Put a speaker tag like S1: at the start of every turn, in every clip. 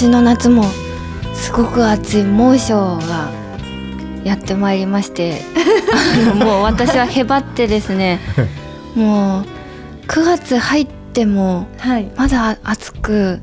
S1: 年の夏もすごく暑い猛暑がやってまいりまして、もう私はへばってですね、もう9月入っても
S2: はい。
S1: まだ暑く、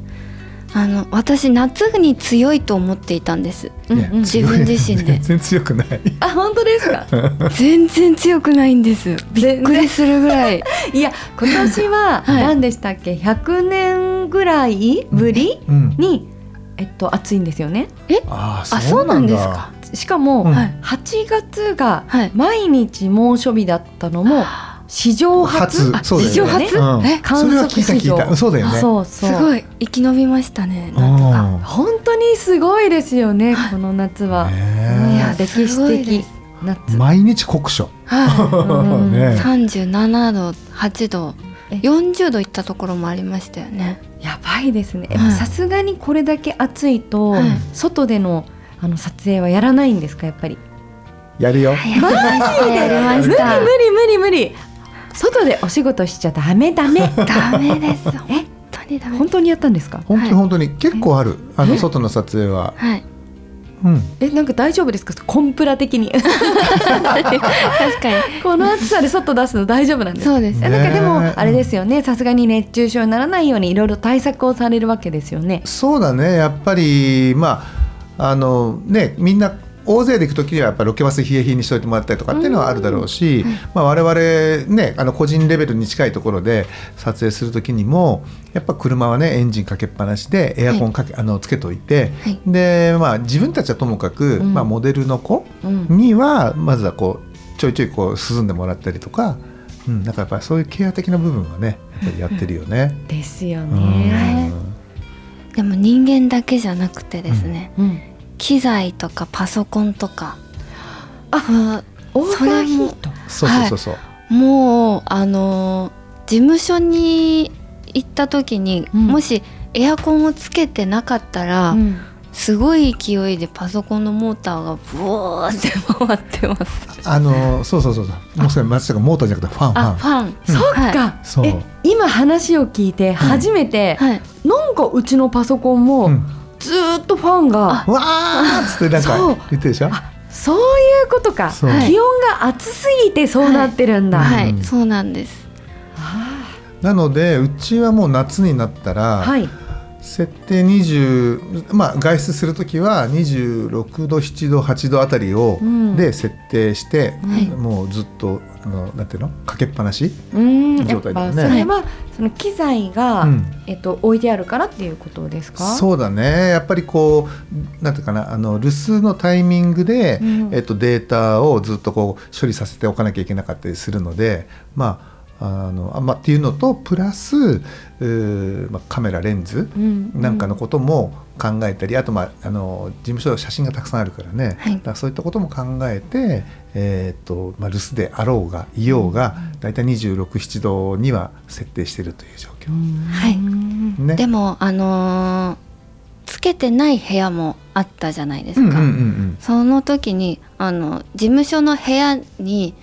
S1: あの私夏に強いと思っていたんです。自分自身で。
S3: 全然強くない。
S2: あ本当ですか？
S1: 全然強くないんです。びっくりするぐらい。
S2: いや今年は
S1: はい。
S2: 何でしたっけ、100年ぐらいぶり
S3: うん。
S2: に、えっと暑いんですよね。
S3: あ
S1: あ、そうなんですか？
S2: しかも、
S3: うん。
S1: はい
S2: 8月が
S1: はい。
S2: 毎日猛暑日だったのも史上初。
S1: 史上初？
S3: うん。
S1: え
S2: 観測史上。
S3: そうだよね。
S2: そうそう。
S1: すごい生き延びましたね。なんとか。
S3: うん。
S2: 本当にすごいですよねこの夏は、
S3: ね
S2: い
S1: いや
S2: や歴史的
S1: す
S2: 夏。
S3: 毎日酷暑。
S1: 三十七度、八度
S2: え、
S1: 四十度いったところもありましたよね。
S2: やばいですね。さすがにこれだけ暑いと、
S1: はい。
S2: 外でのあの撮影はやらないんですか？やっぱり。
S3: やるよ。
S1: やりました、やりま
S2: 無理。無理無理無理。外でお仕事しちゃダメダメ。
S1: ダメです。本
S2: え
S1: 当にダメ。
S2: 本当にやったんですか？
S3: 本当に本当に結構ある。あの
S2: え？
S3: 外の撮影は。
S1: はい。
S3: うん。
S2: えなんか大丈夫ですか？コンプラ的に。
S1: 確かに。
S2: この暑さで外出すの大丈夫なんです。か
S1: そうです。
S2: え。なんかでも
S3: ね
S2: あれですよね。さすがに熱中症にならないようにいろいろ対策をされるわけですよね。
S3: そうだね。やっぱりまああのねみんな大勢で行く時にはやっぱロケバス冷え冷えにしといてもらったりとかっていうのはあるだろうし、まあ、我々ねあの個人レベルに近いところで撮影する時にもやっぱ車はねエンジンかけっぱなしでエアコンかけ、あのつけといて、
S1: はい。
S3: でまあ自分たちはともかく、
S2: うん。
S3: まあ、モデルの子
S2: うん。
S3: にはまずはこうちょいちょいこう涼んでもらったりとか、うん、なんかやっぱりそういうケア的な部分はねやっぱりやってるよね。
S2: ですよ
S3: うん。
S2: ね。
S1: でも人間だけじゃなくてですね、
S2: うん
S1: 機材とかパソコンとか。
S2: あ
S1: あ、
S2: オーバーヒート？
S3: そうそうそうそう、
S1: もうあの事務所に行った時に、
S2: うん
S1: もしエアコンをつけてなかったら、
S2: うん
S1: すごい勢いでパソコンのモーターがブワーって回ってます。
S3: あのそうそうそうそうもうそれ松下がモーターじゃなくてファンファン
S1: あ、ファン。
S2: そっ
S1: はい
S2: か。
S3: そう
S2: え今話を聞いて初めて、
S1: はい。
S2: なんかうちのパソコンも
S3: うん
S2: ずーっとファンが、
S3: わーっつってなん
S2: そう
S3: か言ってるでしょ？
S2: あそういうことか。気温が暑すぎてそうなってるんだ。
S1: はい、
S3: うん
S1: そうなんです。
S2: あ
S3: なのでうちはもう夏になったら、
S2: ーはい。
S3: 設定20まあ外出する時は26度7度8度あたりを、
S2: うん
S3: で設定して、
S1: はい
S3: もうずっとあのなんていうの？かけっぱなし、状態だよね。
S2: ぱそれはその機材が、
S3: うん。
S2: えっと置いてあるからっていうことですか？
S3: そうだね。やっぱりこうなんていうかな？あの留守のタイミングで、
S2: うん。
S3: えっと、データをずっとこう処理させておかなきゃいけなかったりするのでまああのあまあっていうのとプラスうー、まあ、カメラレンズ
S2: うん。
S3: なんかのことも考えたり、あと、まあ、あの事務所は写真がたくさんあるからね、
S1: はい。
S3: だからそういったことも考えて、えーっとまあ、留守であろうがいようが大体267度には設定しているという状況。
S1: はい。
S3: ね、
S1: でもあのーつけてない部屋もあったじゃないですか。
S3: うんうんうんうん。
S1: その時にあの事務所の部屋に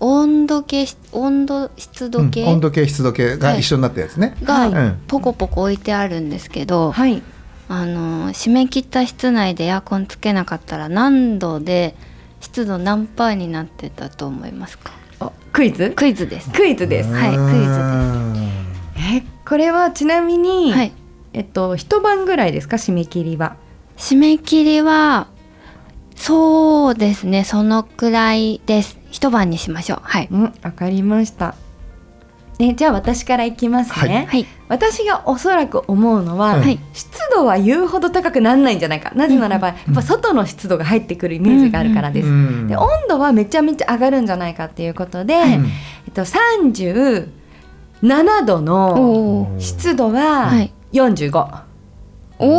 S1: 温度計温度湿度計
S3: うん。温度計湿度計が一緒になったやつね。
S1: が
S3: うん。
S1: ポコポコ置いてあるんですけど、
S2: はい。
S1: あの締め切った室内でエアコンつけなかったら何度で湿度何パーになってたと思いますか？
S2: おクイズ？
S1: クイズです。
S2: クイズです。
S1: はいクイズ
S3: ズ
S2: えこれはちなみに、
S1: はい。
S2: えっと一晩ぐらいですか？締め切りは。
S1: 締め切りはそうですねそのくらいです。一晩にしましょう。はい。
S2: うんわかりました。ね、じゃあ私からいきますね、
S1: はい。
S2: 私がおそらく思うのは、
S3: はい。
S2: 湿度は言うほど高くならないんじゃないか。なぜならば、やっぱ外の湿度が入ってくるイメージがあるからです、
S3: うん。
S2: で温度はめちゃめちゃ上がるんじゃないかっていうことで、
S3: うん
S2: えっと、37度の湿度は
S1: はい。
S2: 45、
S1: おおー。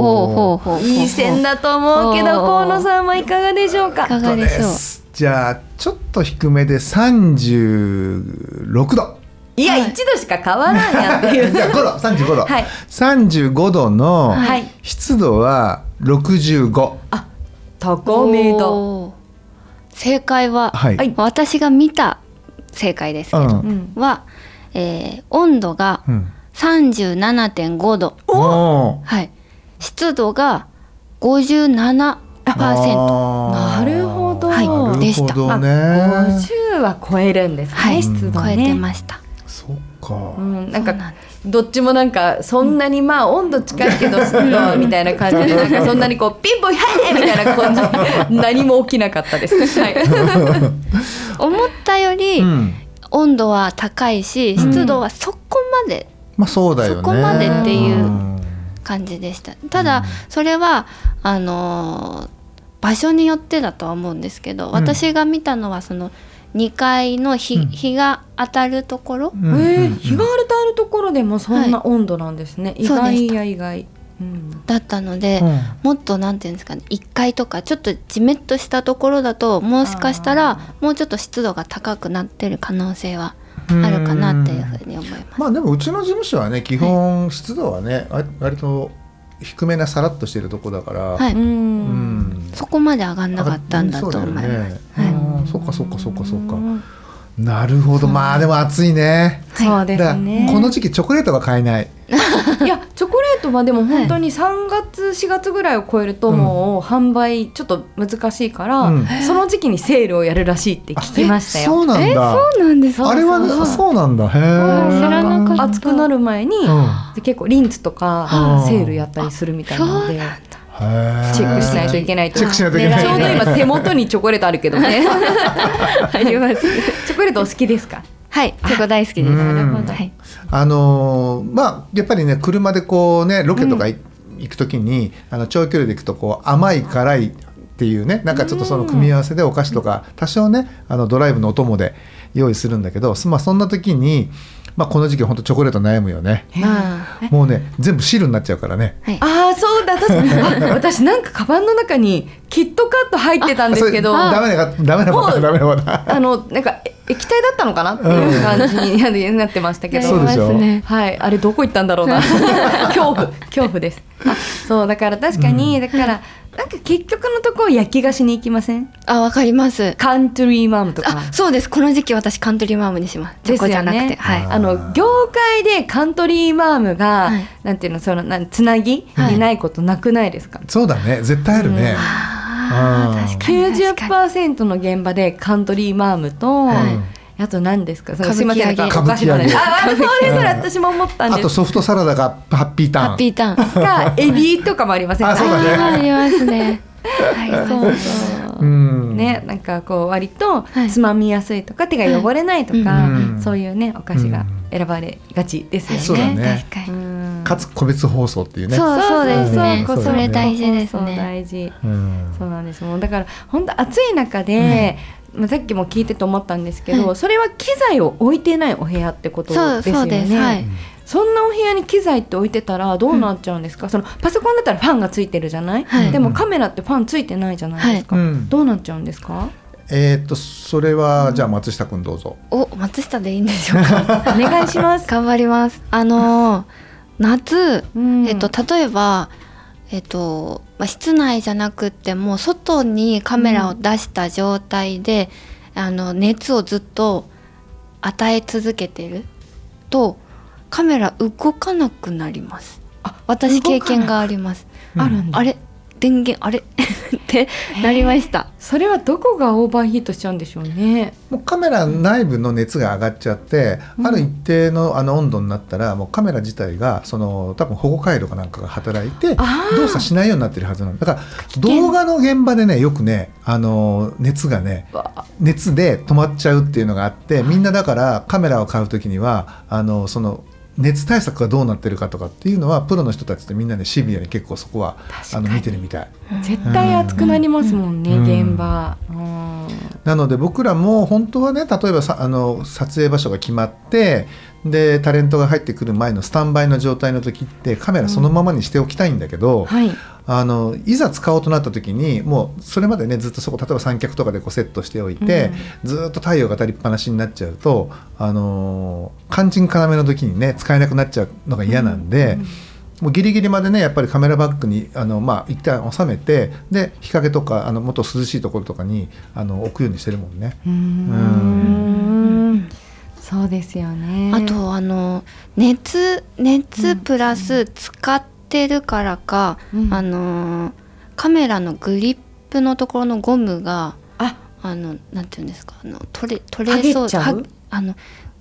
S1: ほうほうほう
S2: いい線だと思うけど河野さんはいかがでしょうか？
S1: いかがでしょう
S3: じゃあちょっと低めで36度。
S2: いや、
S1: はい。
S2: 1度しか変わらんやっていう。
S3: じゃあ5度35度、
S2: はい。
S3: 35度の
S2: はい。
S3: 湿度は65
S2: 高め度
S1: おー。正解は、
S3: はい、
S2: はい。
S1: 私が見た正解ですけど、
S3: うん。
S2: うん
S1: は、えー温度が
S3: うん。
S1: 37.5度、
S3: おー。
S1: はい、湿度が57%
S3: あー。
S2: なるほど
S1: はい。
S3: なる
S1: でした
S3: ほどね。
S2: 50は超えるんですね、
S1: はい、
S2: 湿度
S1: 超えて
S2: ね。
S1: ました。
S3: そっか、
S2: うん、なんか
S1: な
S2: どっちもなんかそんなにまあ温度近いけど湿度はみたいな感じ。で なんかそんなにこうピンポンはいみたいな感じ。何も起きなかったです。はい。
S1: 思ったより
S3: うん
S1: 温度は高いし、
S3: うん。
S1: 湿度はそこまで
S3: まあそうだよね。
S1: そこまでっていうん。感じでした。ただ、
S3: うん。
S1: それはあのー場所によってだとは思うんですけど、私が見たのはその2階の日,、
S3: うん。
S1: 日が当たるところ、
S3: うん。うん。
S2: えー、日があるとあるところでもそんな温度なんですね。意外
S1: そうでした
S2: や意外。うん。
S1: だったので、
S3: うん。
S1: もっとなんていうんですかね1階とかちょっとじめっとしたところだともしかした
S2: あ
S1: らもうちょっと湿度が高くなってる可能性はあるかなっていうふうに思います。
S3: まあでもうちの事務所はね基本湿度はね、わ割と低めなさらっとしてるとこだから、
S1: はい、
S2: うん。
S3: うん。
S1: そこまで上がんなかったんだと思います。
S3: そっかそっかそっかそっか。
S2: うん
S3: なるほど。まあでも暑いね。
S2: そうですね。
S3: この時期チョコレートが買えない。
S2: いやチョコレートはでも本当に3月4月ぐらいを超えるともう販売ちょっと難しいから、
S3: うん。
S2: その時期にセールをやるらしいって聞きましたよ。
S3: そうなんだ。
S1: そうなんです。
S3: あれはね
S2: そう
S3: なんだ。へ
S1: 知らなかった。
S2: 暑くなる前に、
S3: うん。
S2: 結構リンツとか
S3: うん。
S2: セールやったりするみたいなのでチェックしないといけないと。
S3: チェックしないといけない。
S2: ちょうど今手元にチョコレートあるけどね。
S1: あります。
S2: チョコレートお好きですか？
S1: はい、チョコ大好きです。
S3: うん
S1: なるほど。はい。
S3: あのーまあやっぱりね車でこうねロケとかい行くときに、あの長距離で行くとこう甘い辛いっていうねなんかちょっとその組み合わせでお菓子とか多少ねあのドライブのお供で用意するんだけど、まあ、そんな時に、まあ、この時期本当チョコレート悩むよね。
S1: あ
S3: もうね全部汁になっちゃうからね。
S1: ーはい。
S2: ああそうだ確かに。あ 私なんかカバンの中にキットカット入ってたんですけど。
S3: ダメなダメなパターンダメなパターン
S2: あのなんかえ液体だったのかな？っていう感じになってましたけど、
S3: そうで
S1: すね
S2: はい、あれどこ行ったんだろうな。恐怖恐怖です。あそうだから確かに、だからなんか結局のところ焼き菓子に行きません？
S1: あ、わかります。
S2: カントリーマームとか。
S1: あ、そうです。この時期私カントリーマームにします。チョコじゃなくて、
S2: ね
S1: はい。
S2: あの業界でカントリーマームが、
S1: はい。
S2: なんていうのそのなんつなぎ
S1: はい。
S2: にないことなくないですか、
S3: そうだね。絶対あるね、うん。
S1: 確かに確かに。
S2: 90%の現場でカントリーマームと、
S1: はい
S2: あと何ですか？その
S1: 歌
S2: すいません
S1: 舞伎揚げ。
S2: なんかお菓子の話
S3: 歌
S2: ああそうです私も思ったん
S3: あと
S2: です
S3: ソフトサラダがハッピーターン。
S1: ハッピーターン。
S2: かエビとかもありませんか？
S3: あそうだね。
S1: ありますね。はい、
S2: そうそう。
S3: うん。
S2: ね、なんかこう割と
S1: はい。
S2: つまみやすいとか、手が汚れないとか、
S3: うん。
S2: そういうねお菓子が選ばれがちですよね。
S3: そうだね。
S1: 確かに。
S2: うん。
S3: かつ個別包装っていうね。
S1: そうそうですね。
S3: そう
S1: それ大事です
S2: そう
S1: ね。
S2: 大事。
S3: うん
S2: そうなんですもうだから本当暑い中で、まあ、さっきも聞いてて思ったんですけど、
S1: はい
S2: それは機材を置いてないお部屋ってことですよね。
S1: はい。
S2: そんなお部屋に機材って置いてたらどうなっちゃうんですか、そのパソコンだったらファンがついてるじゃない、
S1: はい
S2: でもカメラってファンついてないじゃないですか、
S3: うん
S2: どうなっちゃうんですか？
S3: えーっとそれはじゃあ松下君どうぞ
S1: お、松下でいいんでしょうか？
S2: お願いします。
S1: 頑張ります。あのー夏、
S2: うん
S1: えっと例えば。えっとまあ、室内じゃなくっても外にカメラを出した状態で、あの熱をずっと与え続けてるとカメラ動かなくなります。
S2: あ
S1: 私経験があります。
S3: うん。
S2: あるんだ。
S1: あれ電源あれ？ってなりました。
S2: それはどこがオーバーヒートしちゃうんでしょうね。
S3: もうカメラ内部の熱が上がっちゃって、
S2: うん。
S3: ある一定のあの温度になったらもうカメラ自体がその多分保護回路かなんかが働いて動作しないようになってるはずなんだ。だから動画の現場でねよくねあの熱がね
S2: わ。
S3: 熱で止まっちゃうっていうのがあってみんなだからカメラを買う時にはあのその熱対策がどうなってるかとかっていうのはプロの人たちってみんなねシビアに結構そこはあの見てるみたい。
S2: 絶対熱くなりますもんね、
S3: うん。
S2: 現場、うん。
S3: なので僕らも本当はね例えばさあの撮影場所が決まってでタレントが入ってくる前のスタンバイの状態の時ってカメラそのままにしておきたいんだけど、
S2: はい。
S3: あのいざ使おうとなった時にもうそれまでねずっとそこ例えば三脚とかでこうセットしておいて、ずっと太陽が当たりっぱなしになっちゃうとあのー肝心要の時にね使えなくなっちゃうのが嫌なんで。もうギリギリまでねやっぱりカメラバッグにあの、まあ、一旦収めてで日陰とかあのもっと涼しいところとかにあの置くようにしてるもんね。
S2: うーん。そうですよね。
S1: あとあの熱熱プラス使ってるからか、
S2: うん。
S1: あのカメラのグリップのところのゴムが
S2: あ。
S1: あのなんていうんですかあの取れ取れそうあの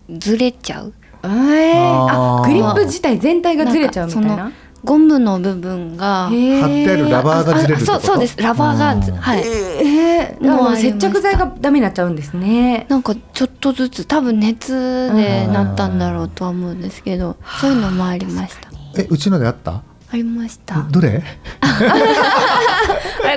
S1: ずれちゃう？
S2: えー、あグリップ自体全体がずれちゃうみたいな？
S1: ゴムの部分が
S3: 貼ってあるラバーがずれるってこと？
S1: あそうそうです。ラバーがず
S3: うん
S1: はい。
S2: えー、もう接着剤がダメになっちゃうんですね。
S1: なんかちょっとずつ多分熱でなったんだろうとは思うんですけどそういうのもありました。
S3: えうちのであった？
S1: ありました。
S3: どれ
S1: あれ？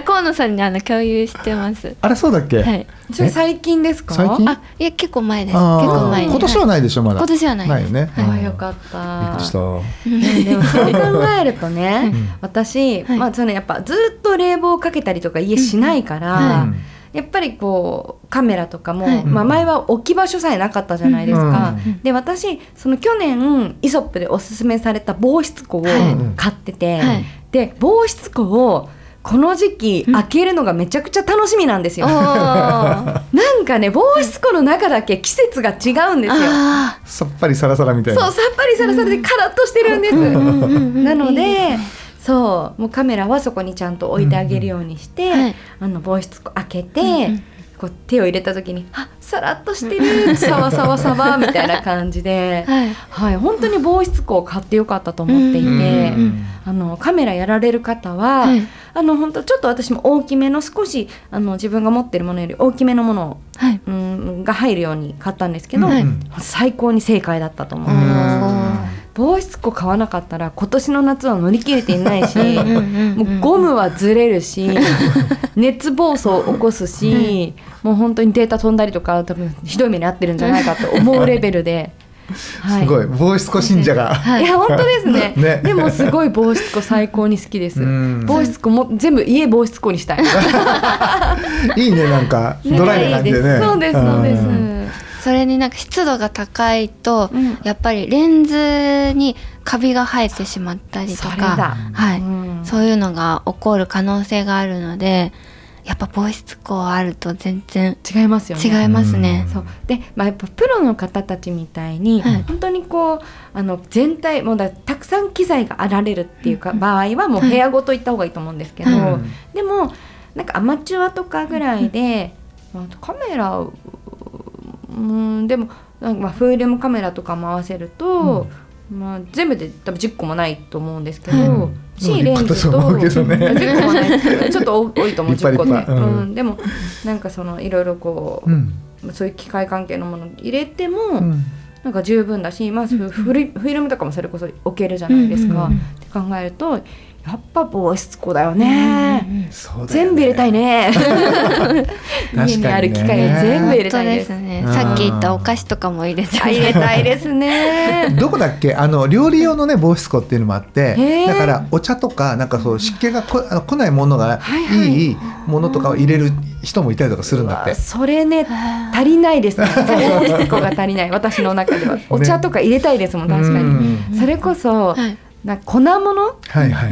S1: 河野さんにあの共有してます。
S3: あれそうだっけ、
S1: はい。
S2: それ最近ですか？
S3: 最近？
S1: あいや結構前です。結構前に。
S3: 今年はないでしょまだ。
S1: 今年はない
S3: ないよね、
S1: はい。
S2: あよかった。
S3: びっくりした。
S2: うんでもそう考えるとね、
S3: うん。
S2: 私、
S1: はい。
S2: まあそのやっぱずっと冷房かけたりとか家しないから、やっぱりこうカメラとかも、
S1: はい。
S2: まあ、前は置き場所さえなかったじゃないですか。
S3: うん。
S2: で私その去年イソップでおすすめされた防湿庫を
S1: はい。
S2: 買ってて、
S1: はい。
S2: で防湿庫をこの時期
S1: うん。
S2: 開けるのがめちゃくちゃ楽しみなんですよ。なんかね防湿庫の中だけ季節が違うんですよ。
S1: あ
S3: さっぱりサラサラみたいな。
S2: そうさっぱりさらさらでカラッとしてるんです。なのでそうもうカメラはそこにちゃんと置いてあげるようにして、
S1: はい。
S2: あの防湿庫開けて、
S1: うんうん。
S2: こう手を入れた時にあさらっとしてるさわさわさわみたいな感じで、
S1: はい。
S2: はい、本当に防湿庫を買ってよかったと思っていて、
S1: うん
S3: うん。
S2: あのカメラやられる方は、
S1: はい
S2: あの本当ちょっと私も大きめの少しあの自分が持ってるものより大きめのもの
S1: はい。
S2: うんが入るように買ったんですけど、
S1: はい。
S2: 最高に正解だったと思う。
S1: ん
S2: 防湿庫買わなかったら今年の夏は乗り切れていないしもうゴムはずれるし熱暴走を起こすしもう本当にデータ飛ん。だりとか多分ひどい目に遭ってるんじゃないかと思うレベルで、は
S3: すごい。防湿庫信者が、
S1: はい。
S2: いや本当ですね。
S3: ね。
S2: でもすごい防湿庫最高に好きです。
S3: うん。
S2: 防湿庫も全部家防湿庫にしたい。
S3: いいねなんか。ドライな感じでね。
S2: そうです。そうです、
S3: ん。
S1: それになんか湿度が高いと、
S2: うん。
S1: やっぱりレンズにカビが生えてしまったりとか
S2: だ、
S1: はい。
S2: うん。
S1: そういうのが起こる可能性があるのでやっぱ防湿庫あると全然
S2: 違いますよね。
S1: 違いますね。
S2: そう。で、まあ、やっぱプロの方たちみたいに、
S1: はい。
S2: 本当にこうあの全体もうだたくさん機材があられるっていうか、場合はもう部屋ごと行った方がいいと思うんですけど、
S1: はい
S2: でもなんかアマチュアとかぐらいで、まあカメラううんでもなんかまあフィルムカメラとかも合わせると、まあ、全部で多分10個もないと思うんですけど、
S3: うん
S2: しレンズと
S3: ね。
S2: 10個もないちょっと多いと思う10個で、
S3: うん。
S2: うん、でもなんかそのいろいろこう、
S3: うん。
S2: そういう機械関係のもの入れても、
S3: うん。
S2: なんか十分だし、まあ、フィルムとかもそれこそ置けるじゃないですか、って考えるとやっぱ防湿庫だよね、全部入れたいね。家にある機械を全部入れたいです。
S1: ね
S3: うん。
S1: さっき言ったお菓子とかも入れて。
S2: あ入れたいですね。
S3: どこだっけ？あの料理用のね防湿庫っていうのもあって。だからお茶とかなんかそう湿気がこあの来ないものが
S2: はいはい。
S3: ものとかを入れる人もいたりとかするんだって。
S2: それね足りないですね。防湿庫が足りない。私の中では。お茶とか入れたいですもん確か
S3: う
S2: に
S3: ん。
S2: それこそ
S1: はい
S2: な粉物？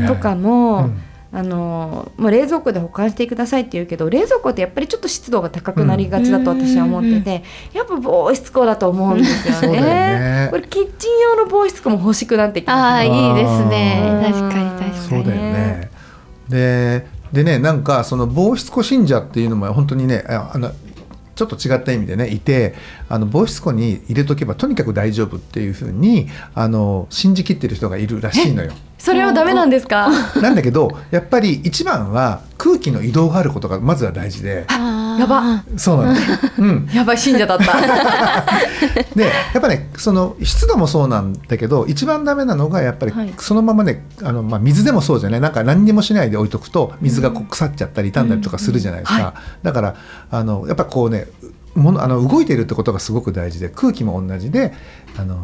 S2: とかも、
S3: うん。
S2: あのもう冷蔵庫で保管してくださいって言うけど冷蔵庫ってやっぱりちょっと湿度が高くなりがちだと私は思ってて、やっぱ防湿庫だと思うんですよね。
S3: ね。
S2: これキッチン用の防湿庫も欲しくなってき
S1: あ
S2: ま
S1: あいいですね。
S2: うん
S1: 確かに確かに
S3: そうだよね。ででねなんかその防湿庫信者っていうのも本当にねああのちょっと違った意味でねいてあの防湿庫に入れとけばとにかく大丈夫っていうふうにあの信じきってる人がいるらしいのよ。
S2: それはダメなんですか？
S3: なんだけどやっぱり一番は空気の移動があることがまずは大事で。
S2: やば。
S3: そうなの、うん、
S2: やばい信者だった。
S3: でやっぱねその湿度もそうなんだけど一番ダメなのがやっぱり
S2: はい。
S3: そのままねあの、まあ、水でもそうじゃない？なんか何にもしないで置いとくと水がこう腐っちゃったり傷んだりとかするじゃないですか、
S2: うんは
S3: だからあのやっぱこうねものあの動いているってことがすごく大事で空気も同じであの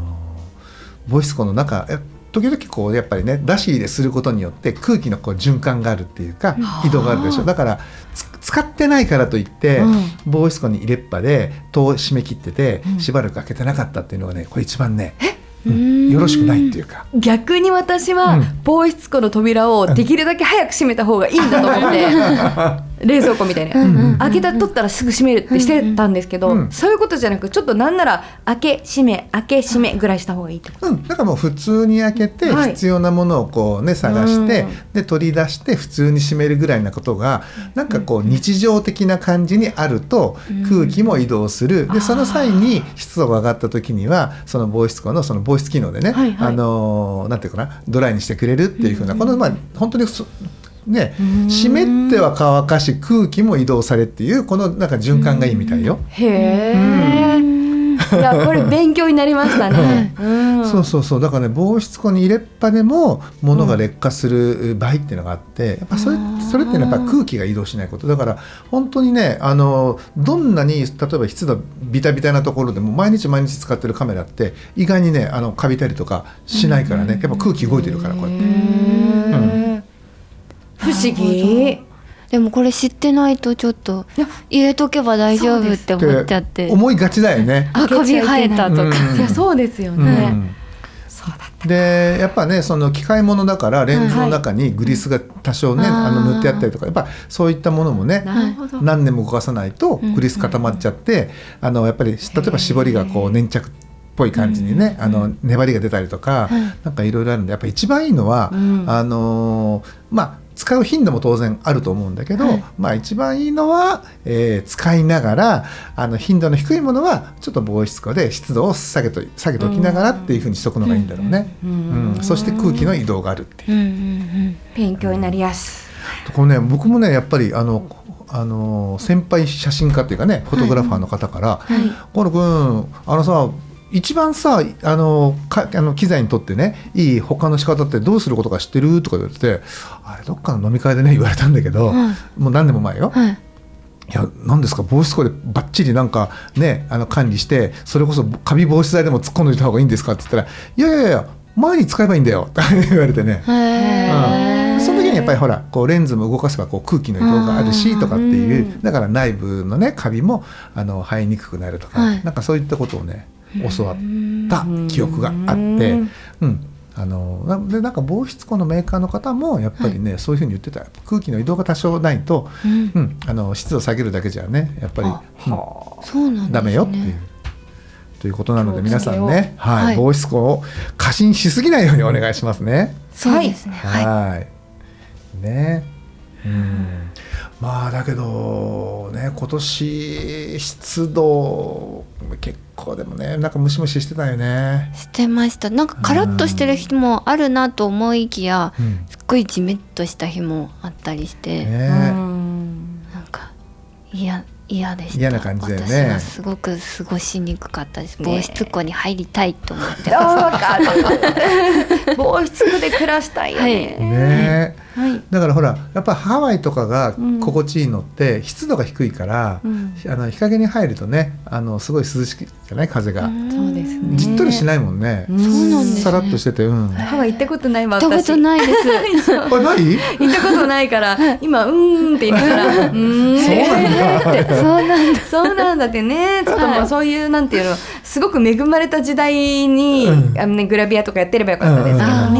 S3: 防湿庫の中え時々こうやっぱりね出し入れすることによって空気のこう循環があるっていうか移動があるでしょ。だからつ使ってないからといって、
S2: うん。
S3: 防湿庫に入れっぱで戸を閉め切ってて、
S2: うん。
S3: しばらく開けてなかったっていうのがねこれ一番ね、う
S1: うん
S3: ん、よろしくないっていうか。
S2: 逆に私は
S3: うん。
S2: 防湿庫の扉をできるだけ早く閉めた方がいいんだと思って 冷蔵庫みたいな、
S3: ん
S2: 開けた取ったらすぐ閉めるってしてたんですけど、
S3: うん
S2: そういうことじゃなくちょっとなんなら開け閉め開け閉めぐらいした方がいいってこと。
S3: うん、だからもう普通に開けて
S2: はい。
S3: 必要なものをこうね探して、
S2: うん
S3: で取り出して普通に閉めるぐらいなことがなんかこう日常的な感じにあると空気も移動する。でその際に湿度が上がった時にはその防湿庫のその防湿機能でね、
S2: はいはい。
S3: あのーなんていうかなドライにしてくれるっていうふうなこのまあ本当にそね
S2: うん。
S3: 湿っては乾かし空気も移動されっていうこのなんか循環がいいみたいよ。
S2: へえ、いやこれ勉強になりました ね、うん。
S3: そうそうそう。だからね防湿庫に入れっぱでも物が劣化する場合っていうのがあってやっぱそれそれってやっぱ空気が移動しないこと。だから本当にねあのどんなに例えば湿度ビタビタなところでも毎日毎日使ってるカメラって意外にねあのカビたりとかしないからね。やっぱ空気動いてるからこうやって。
S2: 不思議。
S1: でもこれ知ってないとちょっと
S2: いや。
S1: 入れとけば大丈夫って思っちゃって。
S3: 思いがちだよね。
S1: あカビ生えたとか、
S3: うん。
S2: いやそうですよ
S3: う
S2: ね、
S3: ん。
S2: そうだった
S3: でやっぱねその機械物だからレンズの中にグリスが多少ね、
S1: はい。
S3: あの塗ってあったりとかやっぱそういったものもね何年も動かさないとグリス固まっちゃって、あのやっぱり例えば絞りがこう粘着っぽい感じにね、あの粘りが出たりとか、なんかいろいろあるんでやっぱ一番いいのは、
S2: うん。
S3: あのーまあ使う頻度も当然あると思うんだけど、
S1: はい。
S3: まあ一番いいのは、えー使いながらあの頻度の低いものはちょっと防湿庫で湿度を下げと下げておきながらっていうふうにしとくのがいいんだろうね。
S2: う
S3: うんんそして空気の移動があるっていう。
S1: うんうんうん
S2: 勉強になりやす。
S3: これね僕もねやっぱりあのあの先輩写真家っていうかねフォトグラファーの方から「河野君あのさ一番さあのかあの機材にとってねいい他の仕方ってどうすることか知ってる?」とか言われてあれどっかの飲み会でね言われたんだけど、
S1: は
S3: もう何年も前よ。
S1: はい。
S3: いや何ですか防湿庫でバッチリなんかねあの管理してそれこそカビ防止剤でも突っ込んでおいた方がいいんですかって言ったら「いやいやいや前に使えばいいんだよ」っ て言われてね。
S1: へー。
S3: その時にやっぱりほらこうレンズも動かせばこう空気の移動があるしとかっていう
S2: うん。
S3: だから内部のねカビもあの生えにくくなるとか、
S1: はい。
S3: なんかそういったことをね教わった記憶があって
S2: うん。
S3: うんあのなでなんか防湿庫のメーカーの方もやっぱりね、そういうふうに言ってた。空気の移動が多少ないと、
S1: うん。
S3: うん、あの湿度を下げるだけじゃねやっぱり、
S1: あ
S3: うん。
S1: そうなんですね。
S3: ダメよっていう。ということなので皆さんね、はい。
S1: はい。
S3: 防湿庫を過信しすぎないようにお願いしますね。
S1: そうですね。はい、
S3: はい。ね。うん。まあだけどね今年湿度結構でもねなんかムシムシしてたよね。
S1: してました。なんかカラッとしてる日もあるなと思いきや
S3: うん。
S1: すっごいジメッとした日もあったりして、
S3: ね。
S2: うん。
S1: なんか嫌嫌でした。
S3: 嫌な感じだよね。
S1: 私はすごく過ごしにくかったです、
S2: ね
S1: 防湿庫に入りたいと思って。
S2: あ
S1: ま
S2: わかる。防湿庫で暮らしたいよね、
S3: ね。
S2: はい。
S3: だからほらやっぱハワイとかが
S2: うん。
S3: 心地いいのって湿度が低いから、
S2: うん。
S3: あの日陰に入るとねあのすごい涼しいじゃない？風が、
S2: そうですね。
S3: じっとりしないもんね、
S2: うん
S1: そうなんですね。
S3: さらっとしててうん、あ
S2: ハワイ行ったことないわ
S1: 行ったことないです。
S3: ない？
S2: 行ったことないから今うーんって言いながら うーん。
S3: そうなんだ。
S1: そうなんだ。
S2: そうなんだってね。ちょっともうそういうなんていうのすごく恵まれた時代に、
S3: うん。
S2: あのね、グラビアとかやってればよかったですけど。ね。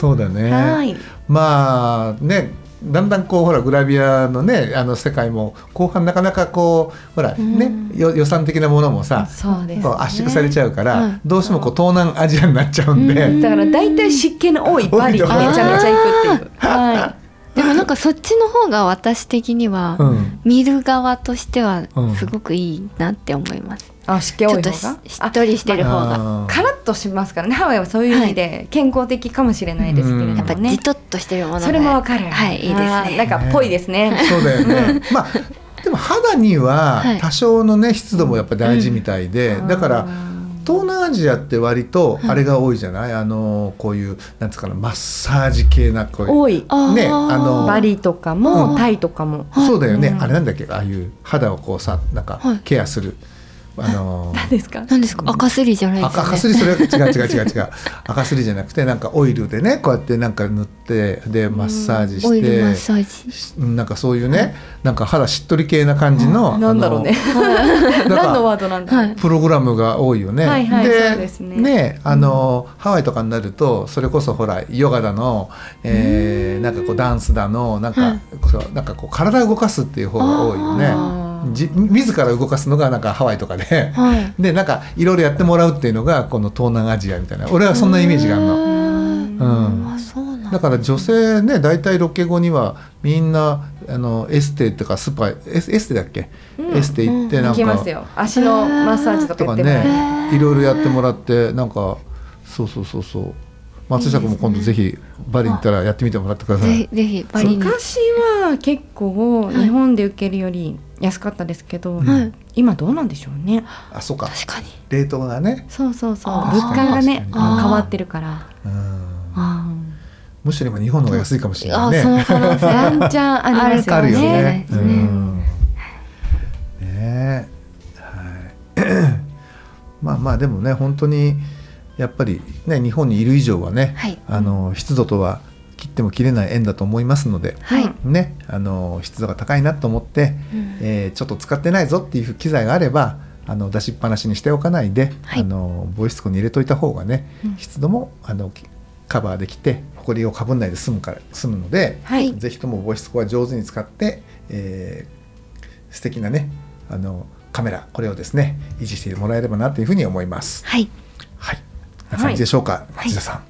S3: そうだね。
S2: はい。
S3: まあねだんだんこうほらグラビアのねあの世界も後半なかなかこうほらね、よ予算的なものもさ
S2: そうです、ね、
S3: 圧縮されちゃうから、
S1: はい
S3: どうしてもこう東南アジアになっちゃうんで、
S2: だから大体湿気の多いバリにめちゃめちゃ行くっていう。は
S1: でもなんかそっちの方が私的には、
S3: うん。
S1: 見る側としては
S3: うん。
S1: すごくいいなって思います、
S2: あ湿気多い方が
S1: しっとりしてる方が。
S2: カラッとしますからねハワイはそういう意味で健康的かもしれないですけれど
S1: やっぱ
S2: ね
S1: じとっとしてるものが
S2: それもわかる。
S1: はいいいですね。
S2: なんかぽいですね。
S3: そうだよね。まあでも肌には
S1: はい。
S3: 多少のね湿度もやっぱ大事みたいで、だから東南アジアって割とあれが多いじゃない、あのこういうなんつうかなマッサージ系なこうい。う
S2: 多い
S3: ねあの
S2: バリとか
S3: うん。
S2: もタイとかも。
S3: そうだよね、
S2: うん。
S3: あれなんだっけ？ああいう肌をこうさなんか
S1: はい。
S3: ケアする、あの
S2: 何ですか？
S1: 何ですか？赤すりじゃないです
S3: 赤
S1: よね
S3: 赤すりそれは違う違う違う違う。赤すりじゃなくてなんかオイルでねこうやってなんか塗ってでマッサージ
S1: オイルマッ
S3: して
S1: サージ。
S3: しなんかそういうねなんか肌しっとり系な感じの
S2: なんだろうね。
S3: あのなんか
S2: 何のワードなんだ
S3: プログラムが多いよね。
S2: はいはいそうですね。
S3: あの、ハワイとかになるとそれこそほらヨガだの、えーなんかこうダンスだのなんか、
S1: はい。
S3: そうなんかこう体を動かすっていう方が多いよねじ自ら動かすのがなんかハワイとかで。
S1: はい。
S3: でなんかいろいろやってもらうっていうのがこの東南アジアみたいな。俺はそんなイメージがあるの。
S1: だ。
S3: だから女性ね大体ロケ後にはみんなあのエステとかスパエスエステだっけ、
S2: うん。
S3: エステ行ってなんか、
S2: 行きますよ。足のマッサージとか
S3: ねいろいろやってもらってなんかそうそうそうそう。松下君も今度ぜひバリに行ったらやってみてもらってください。
S1: ぜひぜひバリに。
S2: 昔は結構日本で受けるより安かったですけど、
S1: はい。
S2: 今どうなんでしょうね。
S3: あそうか。
S1: 確かに。
S3: 冷凍がね、
S2: そうそうそう。物価がね変わってるから。
S3: うん、
S1: あ
S3: むしろ今日本の方が安いかもしれ
S1: あ
S3: ないね。
S1: その可能性
S2: ワンチャンありますよ
S3: あるよ
S2: ね。
S3: ね。はい。まあまあでもね本当にやっぱりね日本にいる以上はね、
S1: はい。
S3: あの湿度とは切っても切れない縁だと思いますので、
S1: はい。
S3: ねあの湿度が高いなと思って、
S1: うん。
S3: えーちょっと使ってないぞっていう機材があればあの出しっぱなしにしておかないで、
S1: はい。
S3: あの防湿庫に入れといた方がね、
S2: うん。
S3: 湿度もあのきカバーできて埃をかぶんないで済むから済むので、
S2: はい。
S3: ぜひとも防湿庫は上手に使って、えー素敵なねあのカメラこれをですね維持してもらえればなというふうに思います。
S1: はい。
S3: はい、な感じでしょうか、
S1: はい。
S3: 町田さん。
S1: は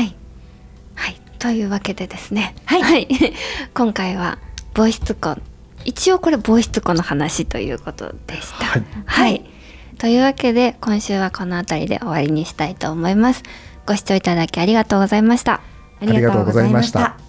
S1: いはいというわけでですね。
S2: はい。
S1: 今回は防湿庫一応これ防湿庫の話ということでした。
S3: はい。
S1: はい、というわけで今週はこの辺りで終わりにしたいと思います。ご視聴いただきありがとうございました。
S2: ありがとうございました